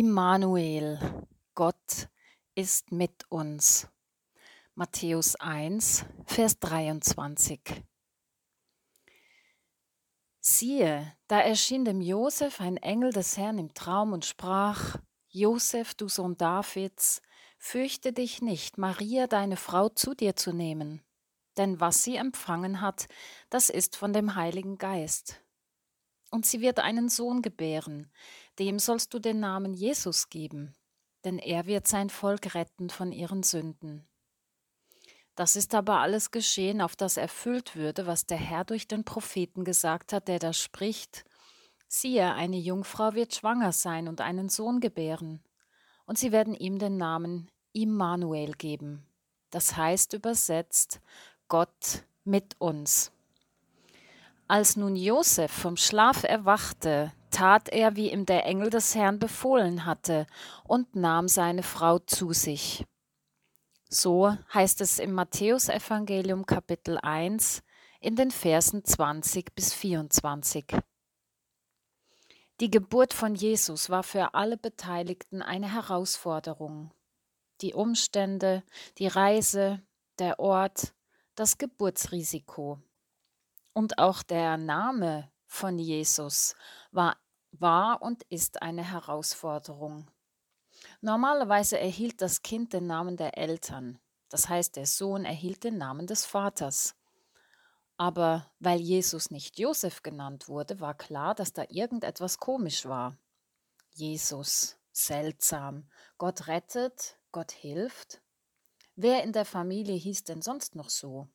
Immanuel, Gott ist mit uns. Matthäus 1, Vers 23. Siehe, da erschien dem Josef ein Engel des Herrn im Traum und sprach: Josef, du Sohn Davids, fürchte dich nicht, Maria, deine Frau, zu dir zu nehmen. Denn was sie empfangen hat, das ist von dem Heiligen Geist. Und sie wird einen Sohn gebären, dem sollst du den Namen Jesus geben, denn er wird sein Volk retten von ihren Sünden. Das ist aber alles geschehen, auf das erfüllt würde, was der Herr durch den Propheten gesagt hat, der da spricht. Siehe, eine Jungfrau wird schwanger sein und einen Sohn gebären, und sie werden ihm den Namen Immanuel geben. Das heißt übersetzt Gott mit uns. Als nun Josef vom Schlaf erwachte, tat er, wie ihm der Engel des Herrn befohlen hatte, und nahm seine Frau zu sich. So heißt es im Matthäusevangelium Kapitel 1 in den Versen 20 bis 24. Die Geburt von Jesus war für alle Beteiligten eine Herausforderung. Die Umstände, die Reise, der Ort, das Geburtsrisiko. Und auch der Name von Jesus war, war und ist eine Herausforderung. Normalerweise erhielt das Kind den Namen der Eltern, das heißt der Sohn erhielt den Namen des Vaters. Aber weil Jesus nicht Josef genannt wurde, war klar, dass da irgendetwas komisch war. Jesus, seltsam, Gott rettet, Gott hilft. Wer in der Familie hieß denn sonst noch so?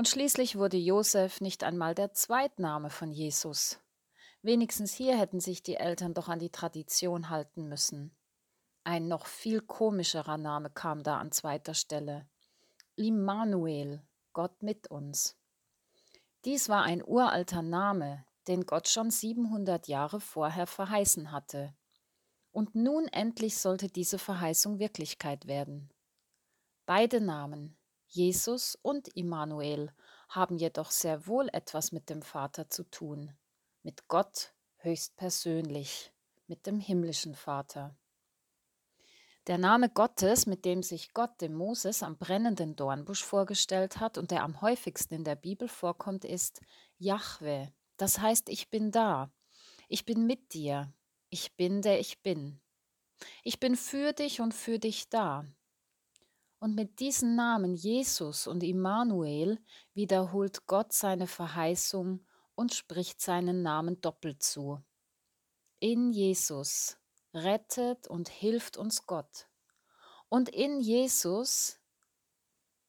Und schließlich wurde Josef nicht einmal der Zweitname von Jesus. Wenigstens hier hätten sich die Eltern doch an die Tradition halten müssen. Ein noch viel komischerer Name kam da an zweiter Stelle. Immanuel, Gott mit uns. Dies war ein uralter Name, den Gott schon 700 Jahre vorher verheißen hatte. Und nun endlich sollte diese Verheißung Wirklichkeit werden. Beide Namen, Jesus und Immanuel, haben jedoch sehr wohl etwas mit dem Vater zu tun, mit Gott höchstpersönlich, mit dem himmlischen Vater. Der Name Gottes, mit dem sich Gott dem Moses am brennenden Dornbusch vorgestellt hat und der am häufigsten in der Bibel vorkommt, ist Jahwe. Das heißt, ich bin da. Ich bin mit dir. Ich bin der ich bin. Ich bin für dich und für dich da. Und mit diesen Namen Jesus und Immanuel wiederholt Gott seine Verheißung und spricht seinen Namen doppelt zu. In Jesus rettet und hilft uns Gott. Und in Jesus,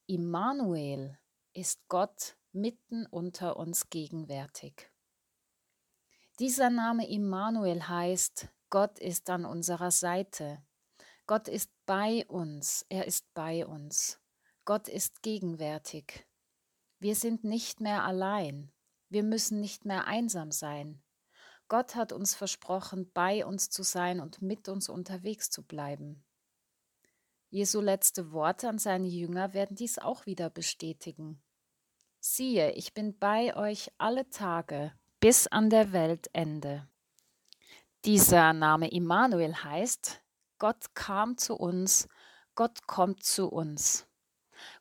Immanuel, ist Gott mitten unter uns gegenwärtig. Dieser Name Immanuel heißt, Gott ist an unserer Seite. Gott ist bei uns, er ist bei uns. Gott ist gegenwärtig. Wir sind nicht mehr allein. Wir müssen nicht mehr einsam sein. Gott hat uns versprochen, bei uns zu sein und mit uns unterwegs zu bleiben. Jesu letzte Worte an seine Jünger werden dies auch wieder bestätigen. Siehe, ich bin bei euch alle Tage bis an der Weltende. Dieser Name Immanuel heißt, Gott kam zu uns, Gott kommt zu uns.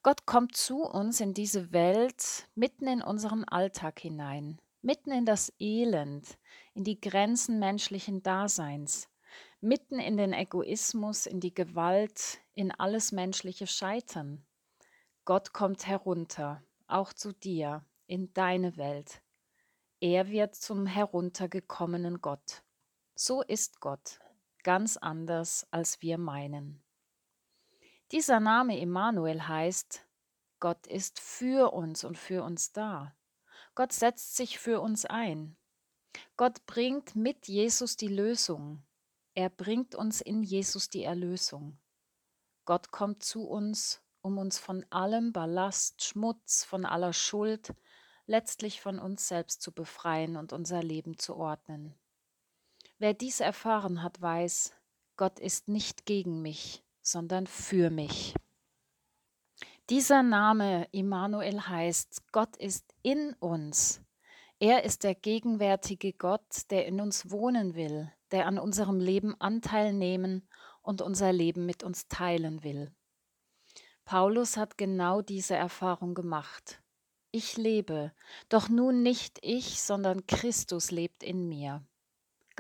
Gott kommt zu uns in diese Welt, mitten in unseren Alltag hinein, mitten in das Elend, in die Grenzen menschlichen Daseins, mitten in den Egoismus, in die Gewalt, in alles menschliche Scheitern. Gott kommt herunter, auch zu dir, in deine Welt. Er wird zum heruntergekommenen Gott. So ist Gott ganz anders, als wir meinen. Dieser Name Immanuel heißt, Gott ist für uns und für uns da. Gott setzt sich für uns ein. Gott bringt mit Jesus die Lösung. Er bringt uns in Jesus die Erlösung. Gott kommt zu uns, um uns von allem Ballast, Schmutz, von aller Schuld, letztlich von uns selbst zu befreien und unser Leben zu ordnen. Wer dies erfahren hat, weiß, Gott ist nicht gegen mich, sondern für mich. Dieser Name Immanuel heißt, Gott ist in uns. Er ist der gegenwärtige Gott, der in uns wohnen will, der an unserem Leben Anteil nehmen und unser Leben mit uns teilen will. Paulus hat genau diese Erfahrung gemacht. Ich lebe, doch nun nicht ich, sondern Christus lebt in mir.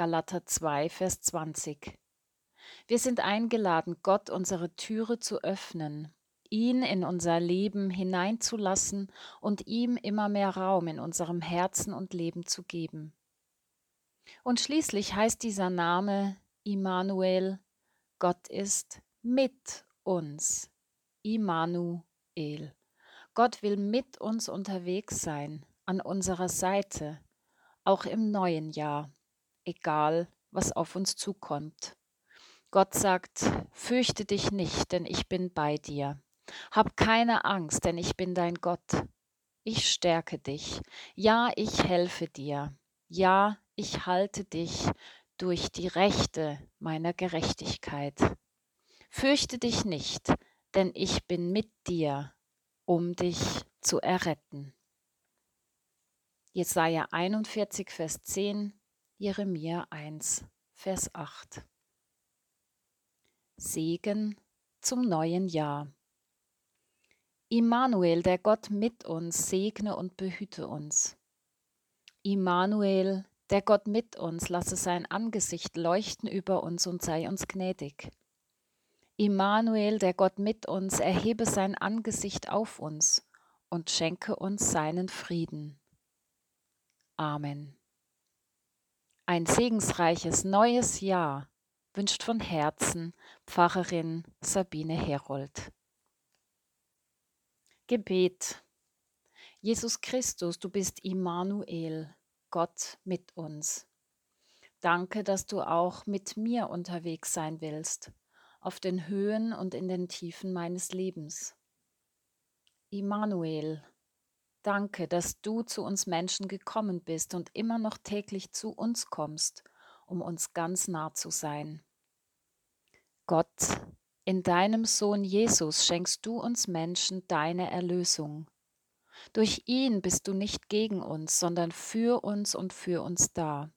Galater 2, Vers 20. Wir sind eingeladen, Gott unsere Türe zu öffnen, ihn in unser Leben hineinzulassen und ihm immer mehr Raum in unserem Herzen und Leben zu geben. Und schließlich heißt dieser Name Immanuel, Gott ist mit uns. Immanuel. Gott will mit uns unterwegs sein, an unserer Seite, auch im neuen Jahr, egal was auf uns zukommt. Gott sagt, fürchte dich nicht, denn ich bin bei dir. Hab keine Angst, denn ich bin dein Gott. Ich stärke dich. Ja, ich helfe dir. Ja, ich halte dich durch die Rechte meiner Gerechtigkeit. Fürchte dich nicht, denn ich bin mit dir, um dich zu erretten. Jesaja 41, Vers 10, Jeremia 1, Vers 8. Segen zum neuen Jahr. Immanuel, der Gott mit uns, segne und behüte uns. Immanuel, der Gott mit uns, lasse sein Angesicht leuchten über uns und sei uns gnädig. Immanuel, der Gott mit uns, erhebe sein Angesicht auf uns und schenke uns seinen Frieden. Amen. Ein segensreiches neues Jahr wünscht von Herzen Pfarrerin Sabine Herold. Gebet. Jesus Christus, du bist Immanuel, Gott mit uns. Danke, dass du auch mit mir unterwegs sein willst, auf den Höhen und in den Tiefen meines Lebens. Immanuel, danke, dass du zu uns Menschen gekommen bist und immer noch täglich zu uns kommst, um uns ganz nah zu sein. Gott, in deinem Sohn Jesus schenkst du uns Menschen deine Erlösung. Durch ihn bist du nicht gegen uns, sondern für uns und für uns da.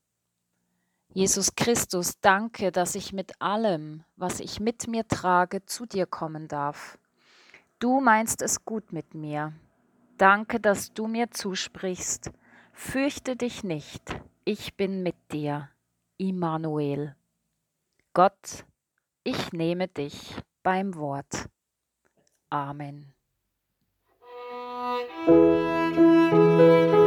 Jesus Christus, danke, dass ich mit allem, was ich mit mir trage, zu dir kommen darf. Du meinst es gut mit mir. Danke, dass du mir zusprichst. Fürchte dich nicht, ich bin mit dir. Immanuel. Gott, ich nehme dich beim Wort. Amen. Música